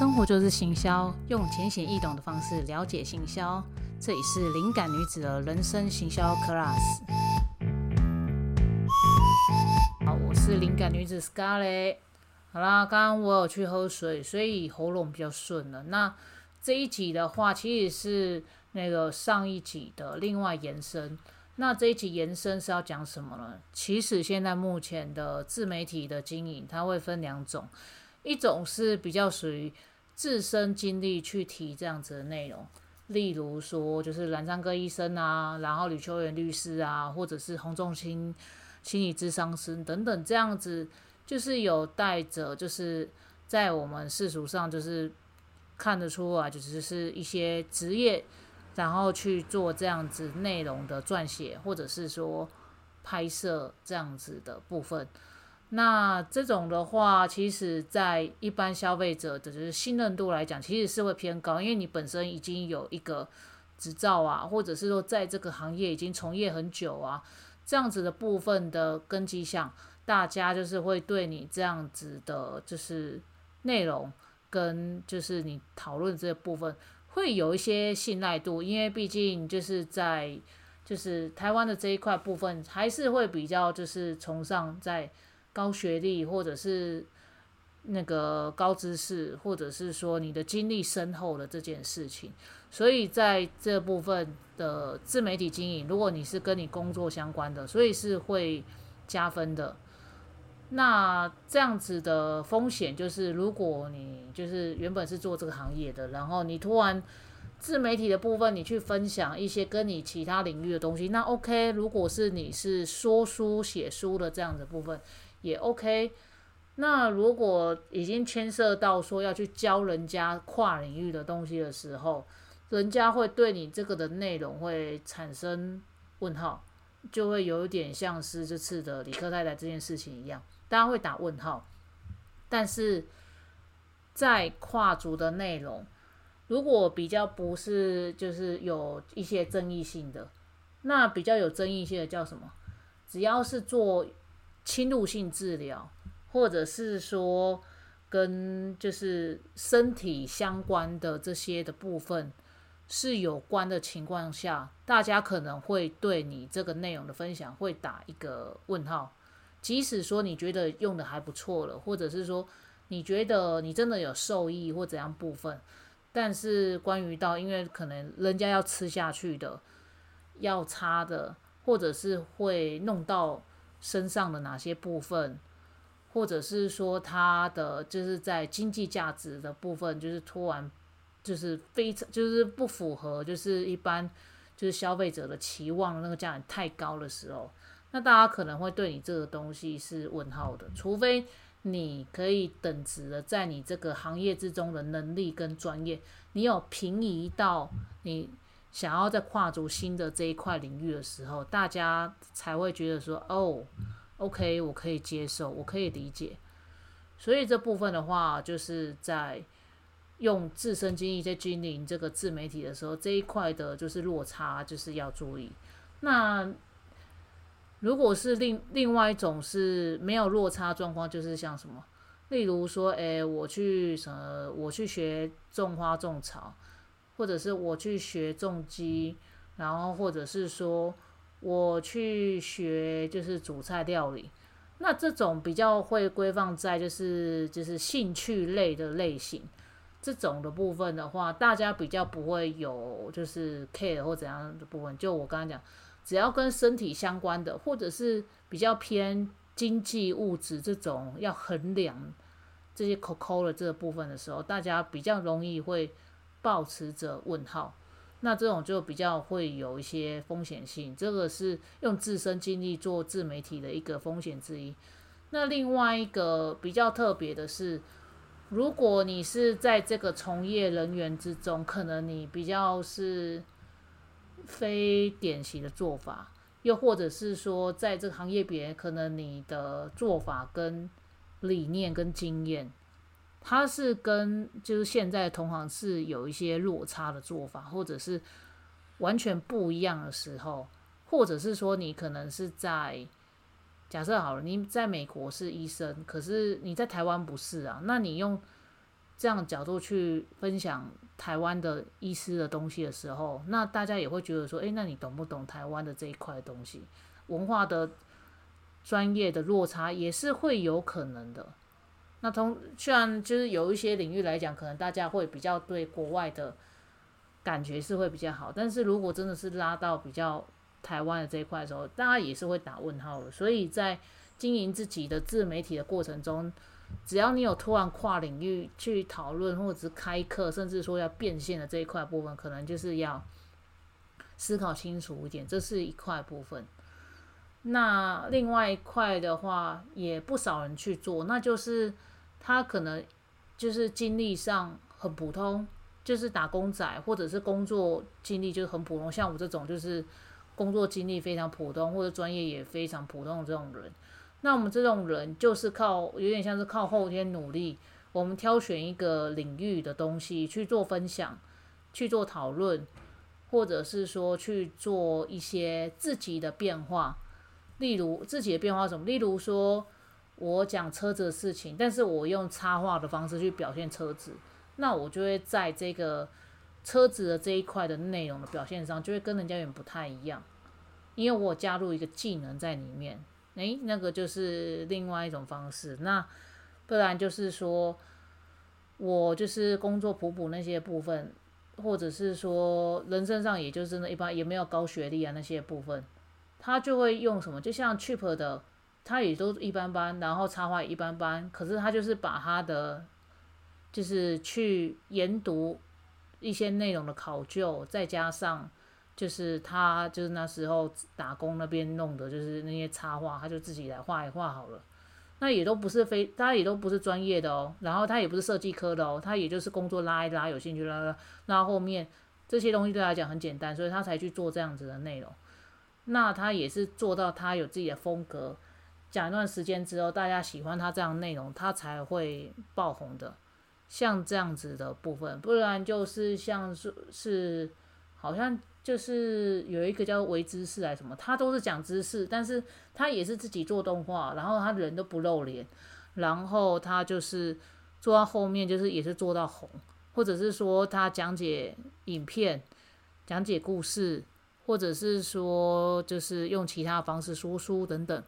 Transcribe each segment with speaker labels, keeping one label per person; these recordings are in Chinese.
Speaker 1: 生活就是行销，用浅显易懂的方式了解行销。这里是灵感女子的人生行销 class。好，我是灵感女子 Scarlett。好啦，刚刚我有去喝水，所以喉咙比较顺了。那这一集的话，其实是那个上一集的另外延伸。那这一集延伸是要讲什么呢？其实现在目前的自媒体的经营，它会分两种，一种是比较属于自身经历去提这样子的内容，例如说就是蓝山哥医生啊，然后吕秋元律师啊，或者是洪仲卿心理咨商师等等这样子，就是有带着就是在我们世俗上就是看得出来，就是是一些职业。然后去做这样子内容的撰写，或者是说拍摄这样子的部分。那这种的话，其实在一般消费者的就是信任度来讲，其实是会偏高，因为你本身已经有一个执照啊，或者是说在这个行业已经从业很久啊，这样子的部分的根基上，大家就是会对你这样子的，就是内容跟就是你讨论这部分。会有一些信赖度，因为毕竟就是在就是台湾的这一块部分，还是会比较就是崇尚在高学历或者是那个高知识，或者是说你的经历深厚的这件事情。所以在这部分的自媒体经营，如果你是跟你工作相关的，所以是会加分的。那这样子的风险就是，如果你就是原本是做这个行业的，然后你突然自媒体的部分，你去分享一些跟你其他领域的东西，那 OK。如果是你是说书写书的这样的部分，也 OK。那如果已经牵涉到说要去教人家跨领域的东西的时候，人家会对你这个的内容会产生问号，就会有一点像是这次的李克太太这件事情一样。大家会打问号，但是在跨足的内容，如果比较不是就是有一些争议性的，那比较有争议性的叫什么？只要是做侵入性治疗，或者是说跟就是身体相关的这些的部分是有关的情况下，大家可能会对你这个内容的分享会打一个问号。即使说你觉得用的还不错了，或者是说你觉得你真的有受益或怎样部分，但是关于到因为可能人家要吃下去的，要擦的，或者是会弄到身上的哪些部分，或者是说它的就是在经济价值的部分，就是突然就是非常就是不符合就是一般就是消费者的期望那个价太高的时候。那大家可能会对你这个东西是问号的，除非你可以等值的在你这个行业之中的能力跟专业，你有平移到你想要在跨足新的这一块领域的时候，大家才会觉得说，哦，OK，我可以接受，我可以理解。所以这部分的话，就是在用自身经历在经营这个自媒体的时候，这一块的就是落差，就是要注意。那如果是另另外一种是没有落差状况，就是像什么，例如说，诶，我去什么，我去学种花种草，或者是我去学重机，然后或者是说我去学就是主菜料理，那这种比较会规范在就是就是兴趣类的类型，这种的部分的话，大家比较不会有就是 care 或怎样的部分，就我刚刚讲。只要跟身体相关的，或者是比较偏经济物质这种要衡量这些 COCO 的这个部分的时候，大家比较容易会保持着问号。那这种就比较会有一些风险性，这个是用自身经历做自媒体的一个风险之一。那另外一个比较特别的是，如果你是在这个从业人员之中，可能你比较是。非典型的做法，又或者是说，在这个行业别，可能你的做法跟理念跟经验，它是跟就是现在同行是有一些落差的做法，或者是完全不一样的时候，或者是说你可能是在假设好了，你在美国是医生，可是你在台湾不是啊，那你用这样角度去分享台湾的医师的东西的时候，那大家也会觉得说，诶，那你懂不懂台湾的这一块东西？文化的专业的落差也是会有可能的。那同虽然就是有一些领域来讲，可能大家会比较对国外的感觉是会比较好，但是如果真的是拉到比较台湾的这一块的时候，大家也是会打问号的。所以在经营自己的自媒体的过程中，只要你有突然跨领域去讨论，或者是开课，甚至说要变现的这一块部分，可能就是要思考清楚一点，这是一块部分。那另外一块的话，也不少人去做，那就是他可能就是经历上很普通，就是打工仔，或者是工作经历就是很普通，像我这种就是工作经历非常普通，或者专业也非常普通的这种人。那我们这种人就是靠有点像是靠后天努力，我们挑选一个领域的东西去做分享，去做讨论，或者是说去做一些自己的变化。例如自己的变化什么？例如说我讲车子的事情，但是我用插画的方式去表现车子，那我就会在这个车子的这一块的内容的表现上，就会跟人家有点不太一样，因为我加入一个技能在里面。诶，那个就是另外一种方式。那不然就是说，我就是工作普普那些部分，或者是说人生上也就真的一般，也没有高学历啊那些部分，他就会用什么？就像 Cheap 的，他也都一般般，然后插画也一般般，可是他就是把他的就是去研读一些内容的考究，再加上。就是他，就是那时候打工那边弄的，就是那些插画，他就自己来画一画好了。那也都不是非，他也都不是专业的哦。然后他也不是设计科的哦，他也就是工作拉一拉，有兴趣拉拉。那后面这些东西对他来讲很简单，所以他才去做这样子的内容。那他也是做到他有自己的风格，讲一段时间之后，大家喜欢他这样内容，他才会爆红的。像这样子的部分，不然就是像是是好像。就是有一个叫微知识还什么，他都是讲知识，但是他也是自己做动画，然后他人都不露脸，然后他就是做到后面就是也是做到红，或者是说他讲解影片、讲解故事，或者是说就是用其他方式说书等等，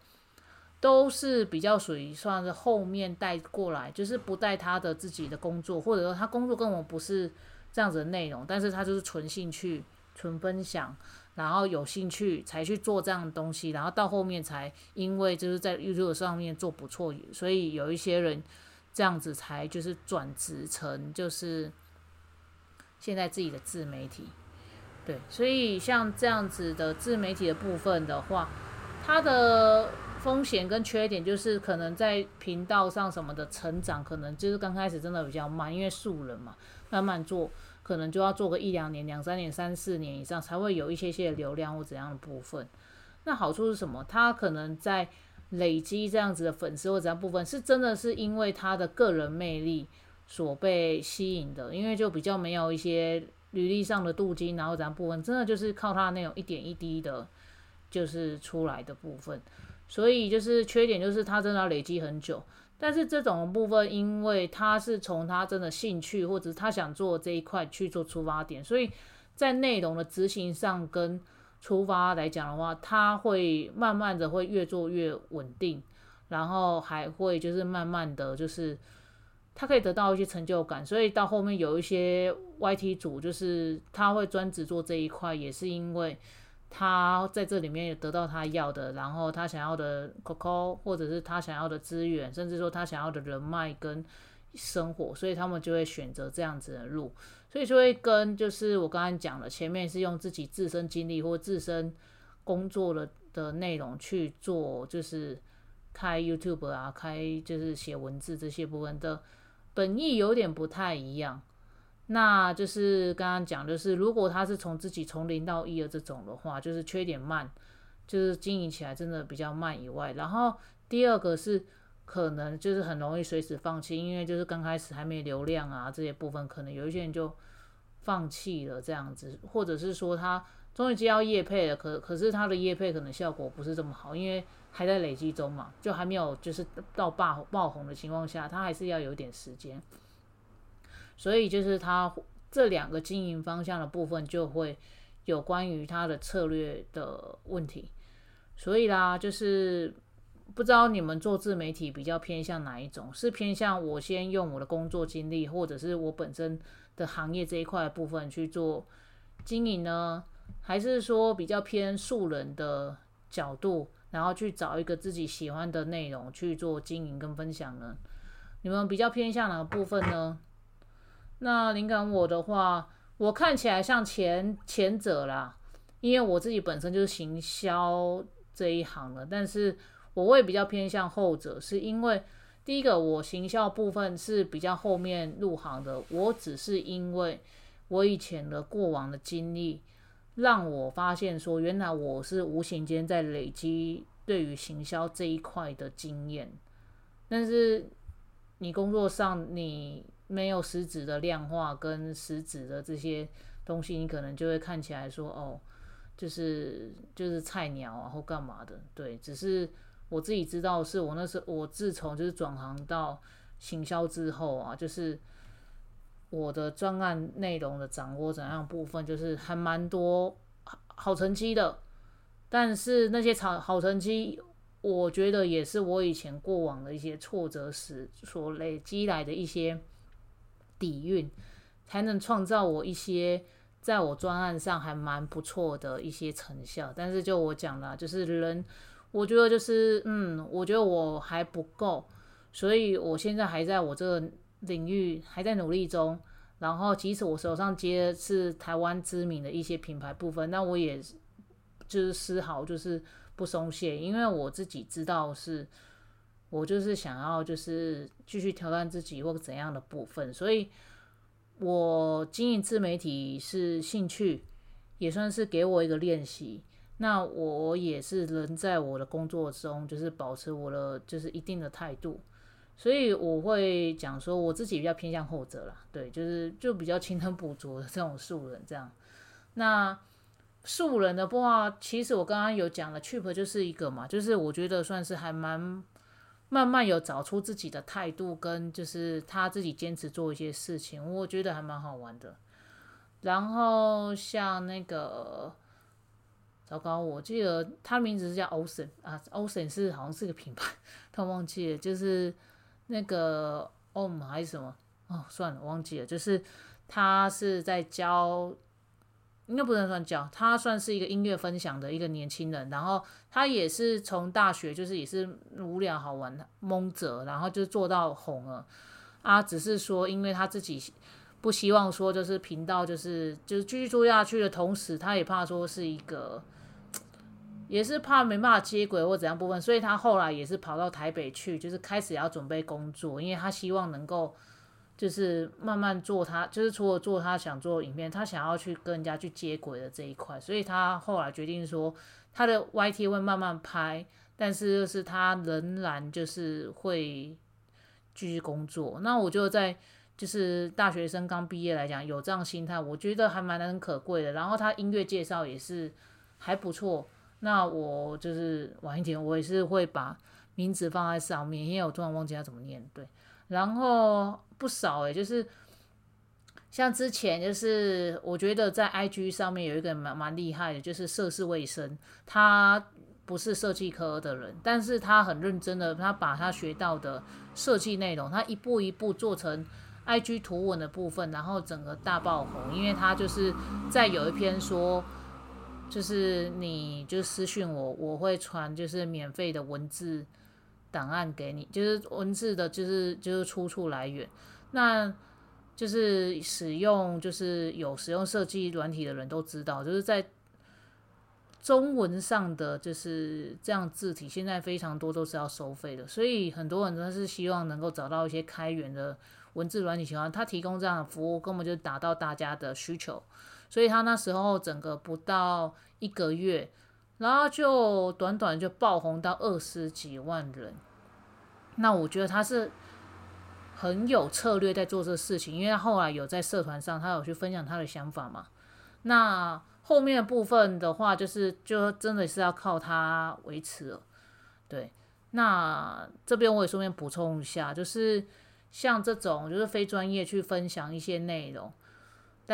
Speaker 1: 都是比较属于算是后面带过来，就是不带他的自己的工作，或者说他工作跟我不是这样子的内容，但是他就是纯兴趣。纯分享，然后有兴趣才去做这样的东西，然后到后面才因为就是在 YouTube 上面做不错，所以有一些人这样子才就是转职成就是现在自己的自媒体。对，所以像这样子的自媒体的部分的话，它的风险跟缺点就是可能在频道上什么的成长，可能就是刚开始真的比较慢，因为素人嘛，慢慢做。可能就要做个一两年、两三年、三四年以上，才会有一些些流量或怎样的部分。那好处是什么？他可能在累积这样子的粉丝或怎样部分，是真的是因为他的个人魅力所被吸引的。因为就比较没有一些履历上的镀金，然后怎样部分，真的就是靠他那种一点一滴的，就是出来的部分。所以就是缺点就是他真的要累积很久。但是这种部分，因为他是从他真的兴趣或者他想做这一块去做出发点，所以在内容的执行上跟出发来讲的话，他会慢慢的会越做越稳定，然后还会就是慢慢的就是他可以得到一些成就感，所以到后面有一些 YT 组就是他会专职做这一块，也是因为。他在这里面也得到他要的，然后他想要的 COCO，或者是他想要的资源，甚至说他想要的人脉跟生活，所以他们就会选择这样子的路，所以就会跟就是我刚刚讲的，前面是用自己自身经历或自身工作的的内容去做，就是开 YouTube 啊，开就是写文字这些部分的本意有点不太一样。那就是刚刚讲，就是如果他是从自己从零到一的这种的话，就是缺点慢，就是经营起来真的比较慢以外，然后第二个是可能就是很容易随时放弃，因为就是刚开始还没流量啊这些部分，可能有一些人就放弃了这样子，或者是说他终于接到业配了，可可是他的业配可能效果不是这么好，因为还在累积中嘛，就还没有就是到爆爆红的情况下，他还是要有点时间。所以就是他这两个经营方向的部分就会有关于他的策略的问题。所以啦，就是不知道你们做自媒体比较偏向哪一种？是偏向我先用我的工作经历，或者是我本身的行业这一块部分去做经营呢？还是说比较偏素人的角度，然后去找一个自己喜欢的内容去做经营跟分享呢？你们比较偏向哪个部分呢？那灵感我的话，我看起来像前前者啦，因为我自己本身就是行销这一行的，但是我会比较偏向后者，是因为第一个我行销部分是比较后面入行的，我只是因为我以前的过往的经历。让我发现说，原来我是无形间在累积对于行销这一块的经验，但是你工作上你没有实质的量化跟实质的这些东西，你可能就会看起来说，哦，就是就是菜鸟啊或干嘛的，对，只是我自己知道，是我那时候我自从就是转行到行销之后啊，就是。我的专案内容的掌握怎样部分，就是还蛮多好成绩的，但是那些好好成绩，我觉得也是我以前过往的一些挫折时所累积来的一些底蕴，才能创造我一些在我专案上还蛮不错的一些成效。但是就我讲了，就是人，我觉得就是嗯，我觉得我还不够，所以我现在还在我这个。领域还在努力中，然后即使我手上接的是台湾知名的一些品牌部分，那我也就是丝毫就是不松懈，因为我自己知道是，我就是想要就是继续挑战自己或怎样的部分，所以我经营自媒体是兴趣，也算是给我一个练习。那我也是能在我的工作中就是保持我的就是一定的态度。所以我会讲说，我自己比较偏向后者啦，对，就是就比较勤能补拙的这种素人这样。那素人的话，其实我刚刚有讲了，Chip 就是一个嘛，就是我觉得算是还蛮慢慢有找出自己的态度，跟就是他自己坚持做一些事情，我觉得还蛮好玩的。然后像那个，糟糕，我记得他名字是叫 Ocean 啊，Ocean 是好像是个品牌，他忘记了，就是。那个 Om 还是什么哦，算了，忘记了。就是他是在教，应该不能算教，他算是一个音乐分享的一个年轻人。然后他也是从大学，就是也是无聊好玩的蒙着，然后就做到红了啊。只是说，因为他自己不希望说，就是频道就是就是继续做下去的同时，他也怕说是一个。也是怕没办法接轨或怎样部分，所以他后来也是跑到台北去，就是开始要准备工作，因为他希望能够就是慢慢做他，就是除了做他想做的影片，他想要去跟人家去接轨的这一块，所以他后来决定说他的 YT 会慢慢拍，但是就是他仍然就是会继续工作。那我就在就是大学生刚毕业来讲有这样心态，我觉得还蛮难可贵的。然后他音乐介绍也是还不错。那我就是晚一点，我也是会把名字放在上面，因为我突然忘记他怎么念。对，然后不少诶，就是像之前就是我觉得在 IG 上面有一个蛮蛮厉害的，就是涉世卫生，他不是设计科的人，但是他很认真的，他把他学到的设计内容，他一步一步做成 IG 图文的部分，然后整个大爆红，因为他就是在有一篇说。就是你就私信我，我会传就是免费的文字档案给你，就是文字的，就是就是出处来源。那就是使用就是有使用设计软体的人都知道，就是在中文上的就是这样字体，现在非常多都是要收费的，所以很多人都是希望能够找到一些开源的文字软体情况，他提供这样的服务，根本就达到大家的需求。所以他那时候整个不到一个月，然后就短短就爆红到二十几万人。那我觉得他是很有策略在做这个事情，因为他后来有在社团上，他有去分享他的想法嘛。那后面部分的话，就是就真的是要靠他维持了。对，那这边我也顺便补充一下，就是像这种就是非专业去分享一些内容，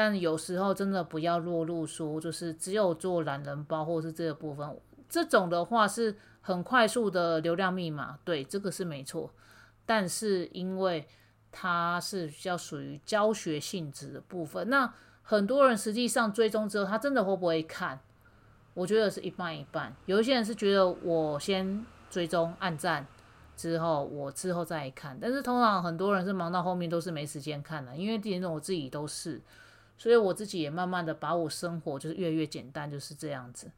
Speaker 1: 但有时候真的不要落入说就是只有做懒人包或是这个部分，这种的话是很快速的流量密码，对，这个是没错。但是因为它是比较属于教学性质的部分，那很多人实际上追踪之后，他真的会不会看？我觉得是一半一半。有一些人是觉得我先追踪按赞。之后我之后再看，但是通常很多人是忙到后面都是没时间看了，因为连我自己都是，所以我自己也慢慢的把我生活就是越来越简单，就是这样子。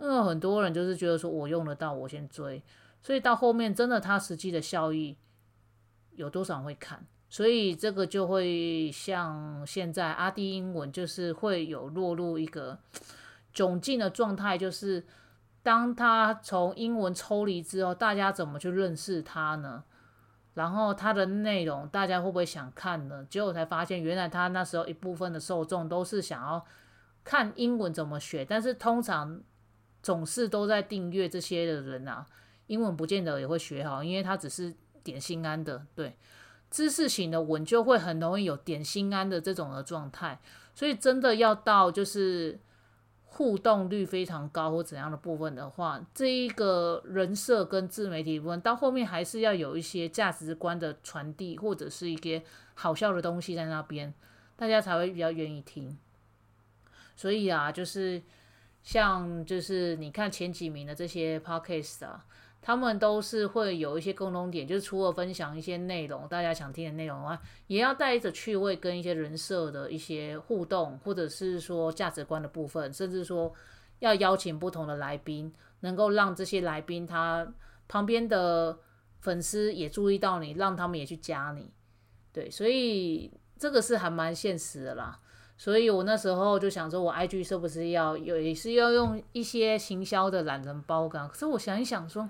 Speaker 1: 因为很多人就是觉得说我用得到，我先追，所以到后面真的它实际的效益有多少会看，所以这个就会像现在阿弟英文就是会有落入一个窘境的状态，就是。当他从英文抽离之后，大家怎么去认识他呢？然后他的内容，大家会不会想看呢？结果才发现，原来他那时候一部分的受众都是想要看英文怎么学，但是通常总是都在订阅这些的人啊，英文不见得也会学好，因为他只是点心安的，对，知识型的文就会很容易有点心安的这种的状态，所以真的要到就是。互动率非常高或怎样的部分的话，这一个人设跟自媒体部分到后面还是要有一些价值观的传递，或者是一些好笑的东西在那边，大家才会比较愿意听。所以啊，就是像就是你看前几名的这些 podcast 啊。他们都是会有一些共同点，就是除了分享一些内容，大家想听的内容外，也要带着趣味跟一些人设的一些互动，或者是说价值观的部分，甚至说要邀请不同的来宾，能够让这些来宾他旁边的粉丝也注意到你，让他们也去加你。对，所以这个是还蛮现实的啦。所以我那时候就想说，我 IG 是不是要有也是要用一些行销的懒人包干？可是我想一想说，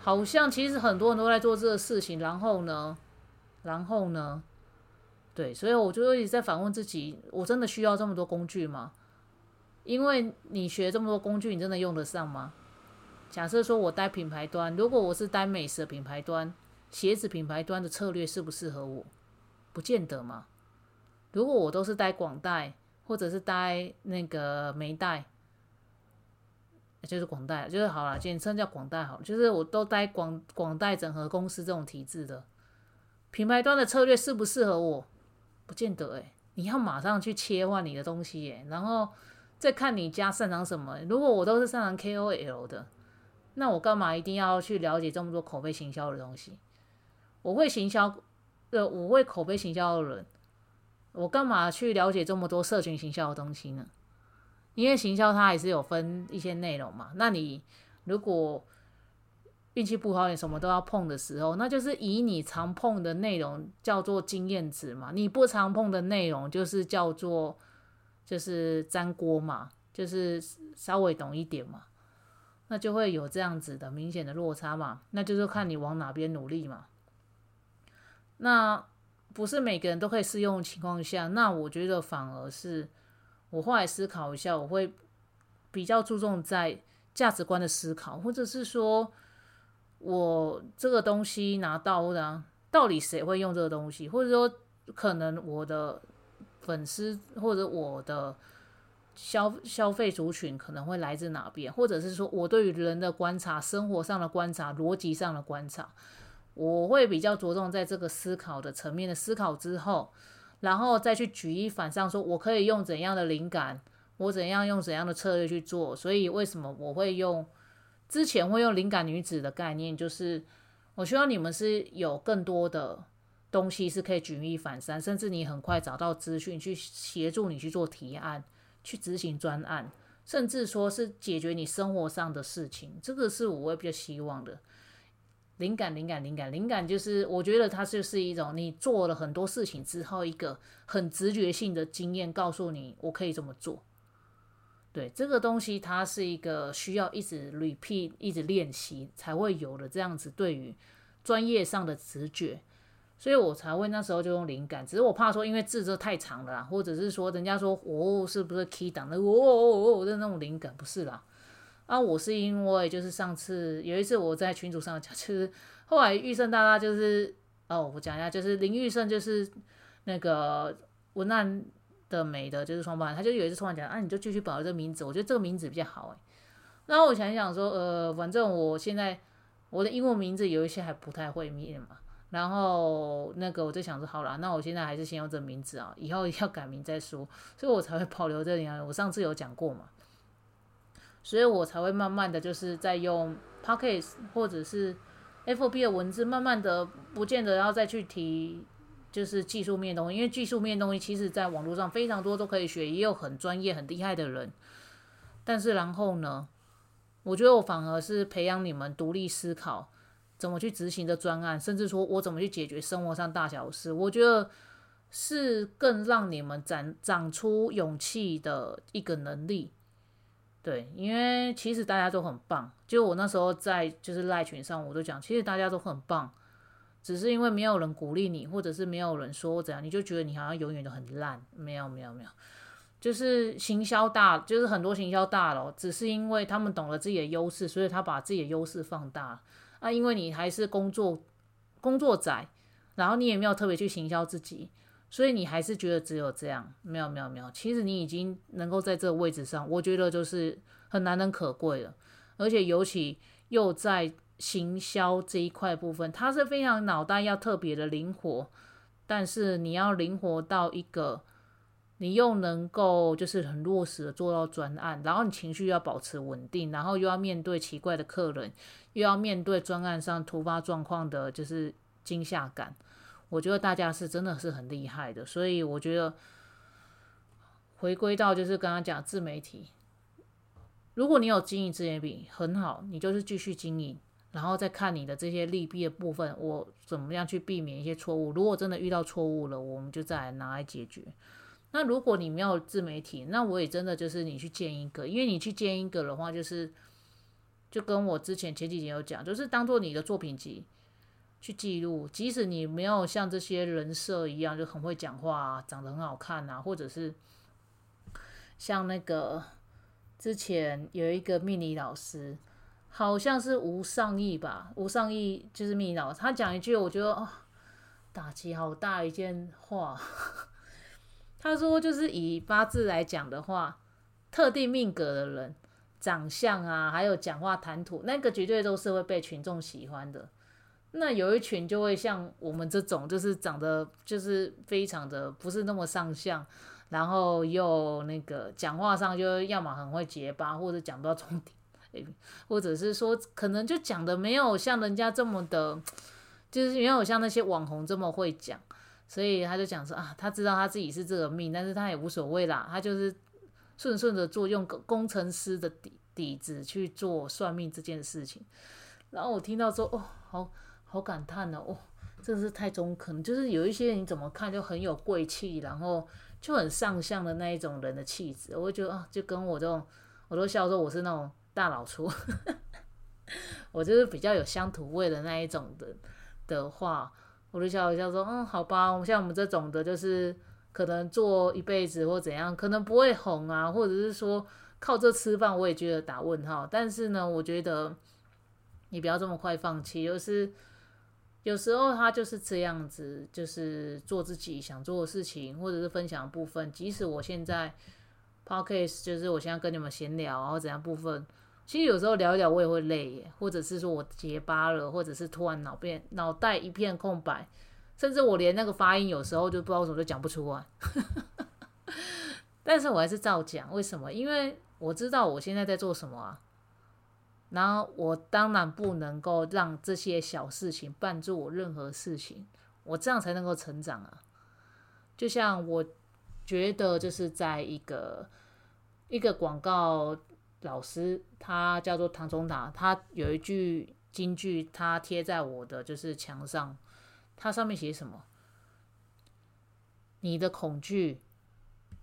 Speaker 1: 好像其实很多人都在做这个事情，然后呢，然后呢，对，所以我就一直在反问自己：我真的需要这么多工具吗？因为你学这么多工具，你真的用得上吗？假设说我待品牌端，如果我是待美食品牌端，鞋子品牌端的策略适不适合我？不见得嘛。如果我都是待广代，或者是待那个梅代，就是广代，就是好了，简称叫广代好，就是我都待广广代整合公司这种体制的品牌端的策略适不适合我？不见得诶，你要马上去切换你的东西耶，然后再看你家擅长什么。如果我都是擅长 KOL 的，那我干嘛一定要去了解这么多口碑行销的东西？我会行销，呃，我会口碑行销的人。我干嘛去了解这么多社群行销的东西呢？因为行销它还是有分一些内容嘛。那你如果运气不好，你什么都要碰的时候，那就是以你常碰的内容叫做经验值嘛。你不常碰的内容就是叫做就是粘锅嘛，就是稍微懂一点嘛，那就会有这样子的明显的落差嘛。那就是看你往哪边努力嘛。那。不是每个人都可以适用的情况下，那我觉得反而是我后来思考一下，我会比较注重在价值观的思考，或者是说我这个东西拿到的，到底谁会用这个东西，或者说可能我的粉丝或者我的消消费族群可能会来自哪边，或者是说我对于人的观察、生活上的观察、逻辑上的观察。我会比较着重在这个思考的层面的思考之后，然后再去举一反三，说我可以用怎样的灵感，我怎样用怎样的策略去做。所以为什么我会用之前会用灵感女子的概念，就是我希望你们是有更多的东西是可以举一反三，甚至你很快找到资讯去协助你去做提案、去执行专案，甚至说是解决你生活上的事情。这个是我会比较希望的。灵感，灵感，灵感，灵感，就是我觉得它就是一种你做了很多事情之后，一个很直觉性的经验，告诉你我可以这么做。对这个东西，它是一个需要一直 repeat、一直练习才会有的这样子对于专业上的直觉，所以我才会那时候就用灵感。只是我怕说，因为字这太长了，或者是说人家说哦，是不是 key 档的哦哦哦的那种灵感，不是啦。啊，我是因为就是上次有一次我在群组上讲，就是后来玉胜大大就是哦，我讲一下，就是林玉胜，就是那个文案的美的，就是创办人，他就有一次突然讲，啊，你就继续保留这个名字，我觉得这个名字比较好哎。然后我想一想说，呃，反正我现在我的英文名字有一些还不太会念嘛。然后那个我就想说，好了，那我现在还是先用这名字啊，以后要改名再说，所以我才会保留这里啊。我上次有讲过嘛，所以我才会慢慢的就是在用 p o c k e t 或者是 FB 的文字，慢慢的不见得要再去提就是技术面东西，因为技术面东西其实在网络上非常多都可以学，也有很专业很厉害的人。但是然后呢，我觉得我反而是培养你们独立思考。怎么去执行的专案，甚至说我怎么去解决生活上大小事，我觉得是更让你们长长出勇气的一个能力。对，因为其实大家都很棒，就我那时候在就是赖群上，我都讲，其实大家都很棒，只是因为没有人鼓励你，或者是没有人说怎样，你就觉得你好像永远都很烂。没有，没有，没有，就是行销大，就是很多行销大佬，只是因为他们懂了自己的优势，所以他把自己的优势放大。啊，因为你还是工作工作仔，然后你也没有特别去行销自己，所以你还是觉得只有这样，没有没有没有。其实你已经能够在这个位置上，我觉得就是很难能可贵了。而且尤其又在行销这一块部分，它是非常脑袋要特别的灵活，但是你要灵活到一个。你又能够就是很落实的做到专案，然后你情绪要保持稳定，然后又要面对奇怪的客人，又要面对专案上突发状况的，就是惊吓感。我觉得大家是真的是很厉害的，所以我觉得回归到就是刚刚讲自媒体，如果你有经营自媒体很好，你就是继续经营，然后再看你的这些利弊的部分，我怎么样去避免一些错误。如果真的遇到错误了，我们就再来拿来解决。那如果你没有自媒体，那我也真的就是你去建一个，因为你去建一个的话，就是就跟我之前前几集有讲，就是当做你的作品集去记录，即使你没有像这些人设一样就很会讲话，长得很好看啊，或者是像那个之前有一个命理老师，好像是吴尚义吧，吴尚义就是命理老师，他讲一句，我觉得哦，打击好大一件话。他说，就是以八字来讲的话，特定命格的人，长相啊，还有讲话谈吐，那个绝对都是会被群众喜欢的。那有一群就会像我们这种，就是长得就是非常的不是那么上相，然后又那个讲话上就要么很会结巴，或者讲不到重点，或者是说可能就讲的没有像人家这么的，就是没有像那些网红这么会讲。所以他就讲说啊，他知道他自己是这个命，但是他也无所谓啦，他就是顺顺的做，用工程师的底底子去做算命这件事情。然后我听到说，哦，好好感叹哦，哦，真是太中肯，就是有一些你怎么看就很有贵气，然后就很上相的那一种人的气质，我会觉得啊，就跟我这种，我都笑说我是那种大老粗，我就是比较有乡土味的那一种的的话。我就笑一笑说，嗯，好吧，像我们这种的，就是可能做一辈子或怎样，可能不会红啊，或者是说靠这吃饭，我也觉得打问号。但是呢，我觉得你不要这么快放弃，就是有时候他就是这样子，就是做自己想做的事情，或者是分享部分。即使我现在 podcast 就是我现在跟你们闲聊，然后怎样部分。其实有时候聊一聊我也会累耶，或者是说我结巴了，或者是突然脑变脑袋一片空白，甚至我连那个发音有时候就不知道为什么就讲不出来。但是我还是照讲，为什么？因为我知道我现在在做什么啊。然后我当然不能够让这些小事情绊住我任何事情，我这样才能够成长啊。就像我觉得就是在一个一个广告。老师，他叫做唐中达，他有一句金句，他贴在我的就是墙上，他上面写什么？你的恐惧，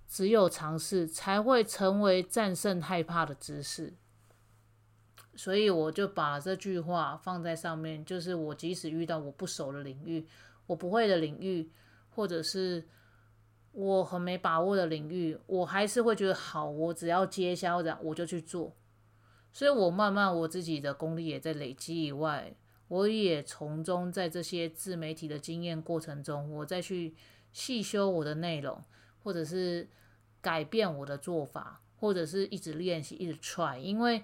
Speaker 1: 只有尝试才会成为战胜害怕的姿势。所以我就把这句话放在上面，就是我即使遇到我不熟的领域，我不会的领域，或者是。我很没把握的领域，我还是会觉得好。我只要接销，这样我就去做。所以，我慢慢我自己的功力也在累积以外，我也从中在这些自媒体的经验过程中，我再去细修我的内容，或者是改变我的做法，或者是一直练习，一直 try，因为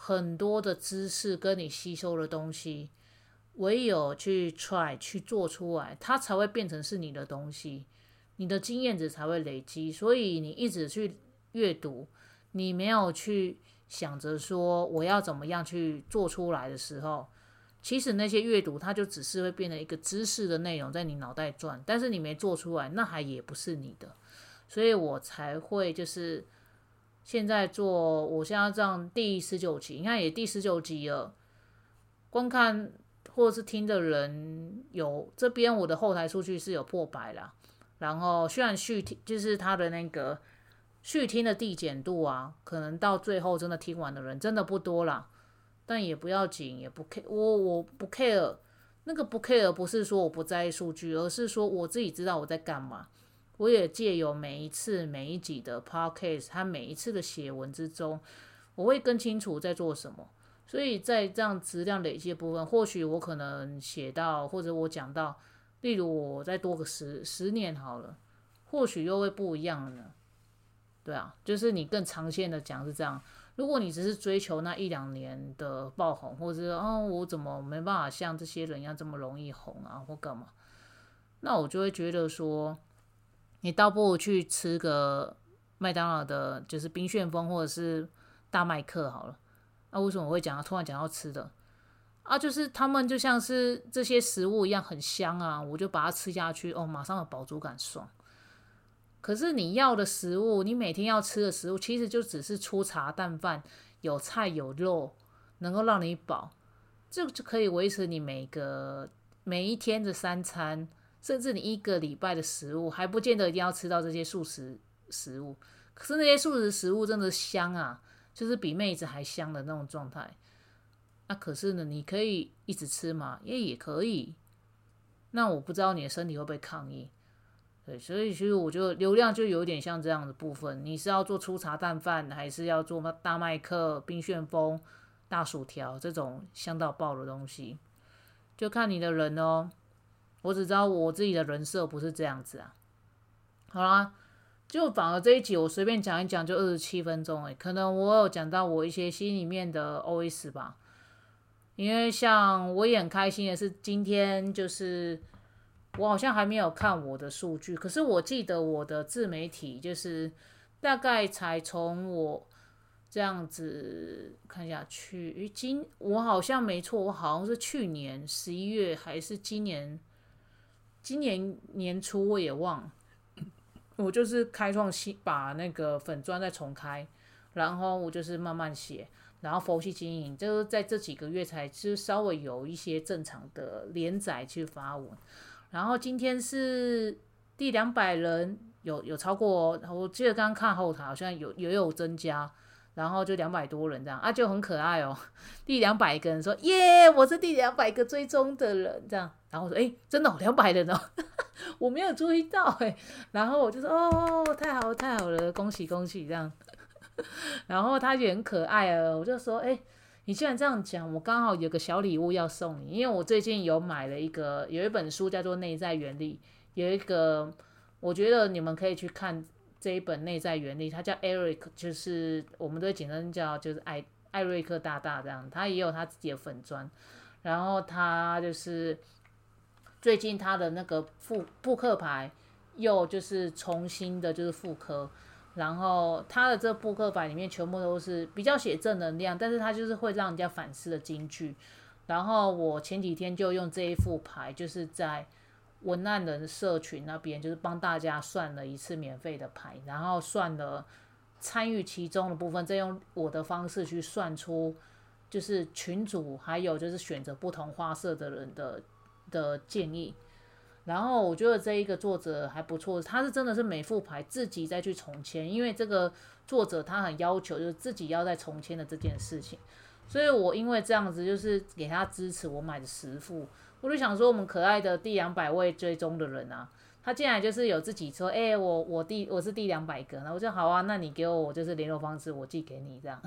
Speaker 1: 很多的知识跟你吸收的东西，唯有去 try 去做出来，它才会变成是你的东西，你的经验值才会累积。所以你一直去阅读，你没有去。想着说我要怎么样去做出来的时候，其实那些阅读它就只是会变成一个知识的内容在你脑袋转，但是你没做出来，那还也不是你的，所以我才会就是现在做，我现在这样第十九集，你看也第十九集了，观看或者是听的人有这边我的后台数据是有破百了，然后虽然续听就是它的那个。续听的递减度啊，可能到最后真的听完的人真的不多了，但也不要紧，也不 care，我我不 care，那个不 care 不是说我不在意数据，而是说我自己知道我在干嘛。我也借由每一次每一集的 podcast，他每一次的写文之中，我会更清楚在做什么。所以在这样质量累积的部分，或许我可能写到或者我讲到，例如我再多个十十年好了，或许又会不一样了呢。对啊，就是你更长线的讲是这样。如果你只是追求那一两年的爆红，或者是哦我怎么没办法像这些人一样这么容易红啊，或干嘛，那我就会觉得说，你倒不如去吃个麦当劳的，就是冰旋风或者是大麦克好了。那为什么我会讲突然讲到吃的啊？就是他们就像是这些食物一样很香啊，我就把它吃下去，哦，马上有饱足感，爽。可是你要的食物，你每天要吃的食物，其实就只是粗茶淡饭，有菜有肉，能够让你饱，这就可以维持你每个每一天的三餐，甚至你一个礼拜的食物，还不见得一定要吃到这些素食食物。可是那些素食食物真的香啊，就是比妹子还香的那种状态。那可是呢，你可以一直吃吗？也也可以。那我不知道你的身体会不会抗议。对，所以其实我觉得流量就有点像这样的部分，你是要做粗茶淡饭，还是要做大麦克、冰旋风、大薯条这种香到爆的东西，就看你的人哦。我只知道我自己的人设不是这样子啊。好啦，就反而这一集我随便讲一讲，就二十七分钟诶，可能我有讲到我一些心里面的 OS 吧。因为像我也很开心的是，今天就是。我好像还没有看我的数据，可是我记得我的自媒体就是大概才从我这样子看下去，今我好像没错，我好像是去年十一月还是今年今年年初我也忘了，我就是开创新把那个粉砖再重开，然后我就是慢慢写，然后佛系经营，就是在这几个月才就稍微有一些正常的连载去发文。然后今天是第两百人，有有超过，我记得刚刚看后台好像有也有增加，然后就两百多人这样啊，就很可爱哦。第两百个人说耶，我是第两百个追踪的人这样，然后我说哎，真的哦两百人哦，我没有注意到哎，然后我就说哦，太好太好了，恭喜恭喜这样，然后他也很可爱啊，我就说哎。你既然这样讲，我刚好有个小礼物要送你，因为我最近有买了一个有一本书叫做《内在原理》，有一个我觉得你们可以去看这一本《内在原理》，他叫 Eric，就是我们都简称叫就是艾艾瑞克大大这样，他也有他自己的粉砖，然后他就是最近他的那个复扑克牌又就是重新的就是复刻。然后他的这扑克牌里面全部都是比较写正能量，但是他就是会让人家反思的金句。然后我前几天就用这一副牌，就是在文案人社群那边，就是帮大家算了一次免费的牌，然后算了参与其中的部分，再用我的方式去算出，就是群主还有就是选择不同花色的人的的建议。然后我觉得这一个作者还不错，他是真的是每副牌自己再去重签，因为这个作者他很要求就是自己要再重签的这件事情，所以我因为这样子就是给他支持，我买的十副，我就想说我们可爱的第两百位追踪的人啊，他进来就是有自己说，哎，我我第我是第两百个，那我就好啊，那你给我就是联络方式，我寄给你这样，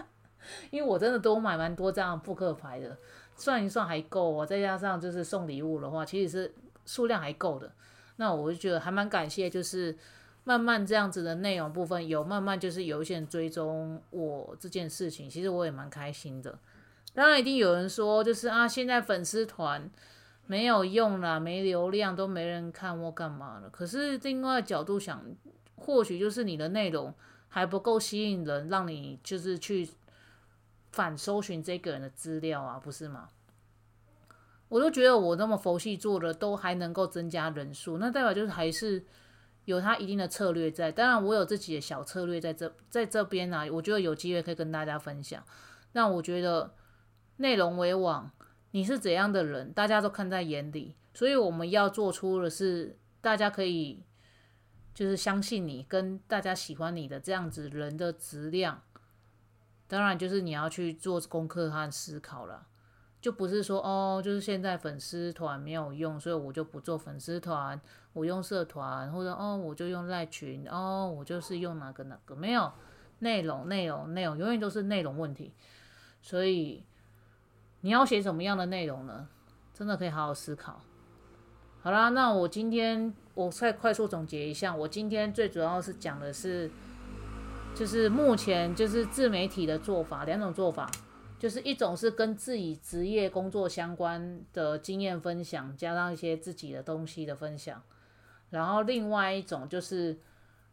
Speaker 1: 因为我真的都买蛮多这样扑克牌的。算一算还够哦，再加上就是送礼物的话，其实是数量还够的。那我就觉得还蛮感谢，就是慢慢这样子的内容部分有慢慢就是有一些人追踪我这件事情，其实我也蛮开心的。当然一定有人说，就是啊，现在粉丝团没有用了，没流量，都没人看我干嘛了。可是另外角度想，或许就是你的内容还不够吸引人，让你就是去反搜寻这个人的资料啊，不是吗？我都觉得我那么佛系做的都还能够增加人数，那代表就是还是有他一定的策略在。当然，我有自己的小策略在这在这边呢，我觉得有机会可以跟大家分享。那我觉得内容为王，你是怎样的人，大家都看在眼里，所以我们要做出的是大家可以就是相信你，跟大家喜欢你的这样子人的质量。当然，就是你要去做功课和思考了。就不是说哦，就是现在粉丝团没有用，所以我就不做粉丝团，我用社团，或者哦，我就用赖群，哦，我就是用哪个哪个，没有内容，内容，内容，永远都是内容问题。所以你要写什么样的内容呢？真的可以好好思考。好啦，那我今天我再快速总结一下，我今天最主要是讲的是，就是目前就是自媒体的做法，两种做法。就是一种是跟自己职业工作相关的经验分享，加上一些自己的东西的分享，然后另外一种就是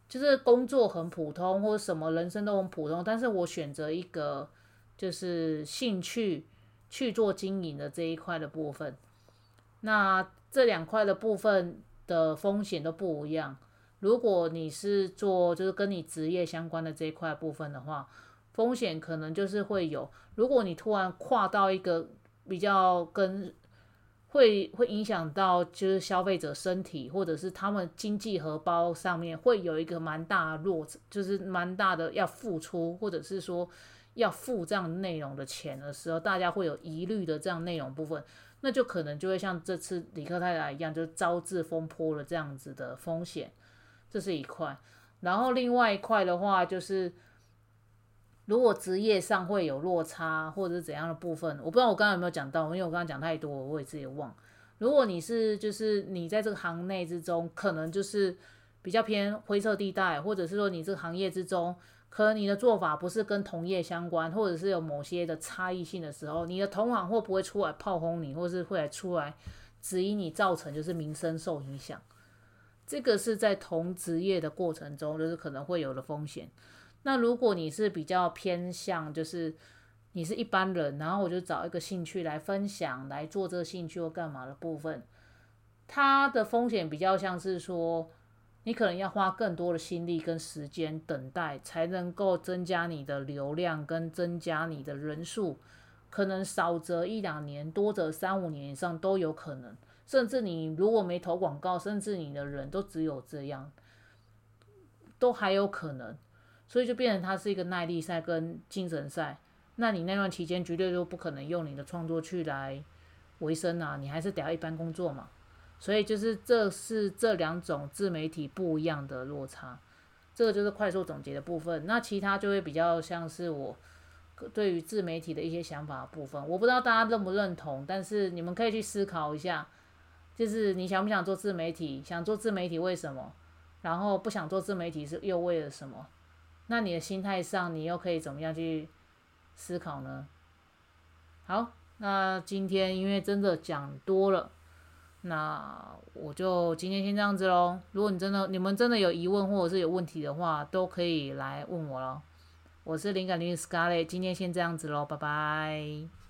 Speaker 1: 就是工作很普通或者什么人生都很普通，但是我选择一个就是兴趣去做经营的这一块的部分，那这两块的部分的风险都不一样。如果你是做就是跟你职业相关的这一块部分的话。风险可能就是会有，如果你突然跨到一个比较跟会会影响到就是消费者身体或者是他们经济荷包上面会有一个蛮大落，就是蛮大的要付出或者是说要付这样内容的钱的时候，大家会有疑虑的这样内容部分，那就可能就会像这次李克太太一样，就招致风波了这样子的风险，这是一块。然后另外一块的话就是。如果职业上会有落差或者是怎样的部分，我不知道我刚刚有没有讲到，因为我刚刚讲太多，我也自己忘。如果你是就是你在这个行内之中，可能就是比较偏灰色地带，或者是说你这个行业之中，可能你的做法不是跟同业相关，或者是有某些的差异性的时候，你的同行会不会出来炮轰你，或是会来出来质疑你，造成就是名声受影响？这个是在同职业的过程中，就是可能会有的风险。那如果你是比较偏向，就是你是一般人，然后我就找一个兴趣来分享，来做这个兴趣或干嘛的部分，它的风险比较像是说，你可能要花更多的心力跟时间等待，才能够增加你的流量跟增加你的人数，可能少则一两年，多则三五年以上都有可能，甚至你如果没投广告，甚至你的人都只有这样，都还有可能。所以就变成它是一个耐力赛跟精神赛，那你那段期间绝对就不可能用你的创作去来维生啊，你还是得要一般工作嘛。所以就是这是这两种自媒体不一样的落差，这个就是快速总结的部分。那其他就会比较像是我对于自媒体的一些想法部分，我不知道大家认不认同，但是你们可以去思考一下，就是你想不想做自媒体？想做自媒体为什么？然后不想做自媒体是又为了什么？那你的心态上，你又可以怎么样去思考呢？好，那今天因为真的讲多了，那我就今天先这样子喽。如果你真的、你们真的有疑问或者是有问题的话，都可以来问我喽。我是灵感女 Scarlett，今天先这样子喽，拜拜。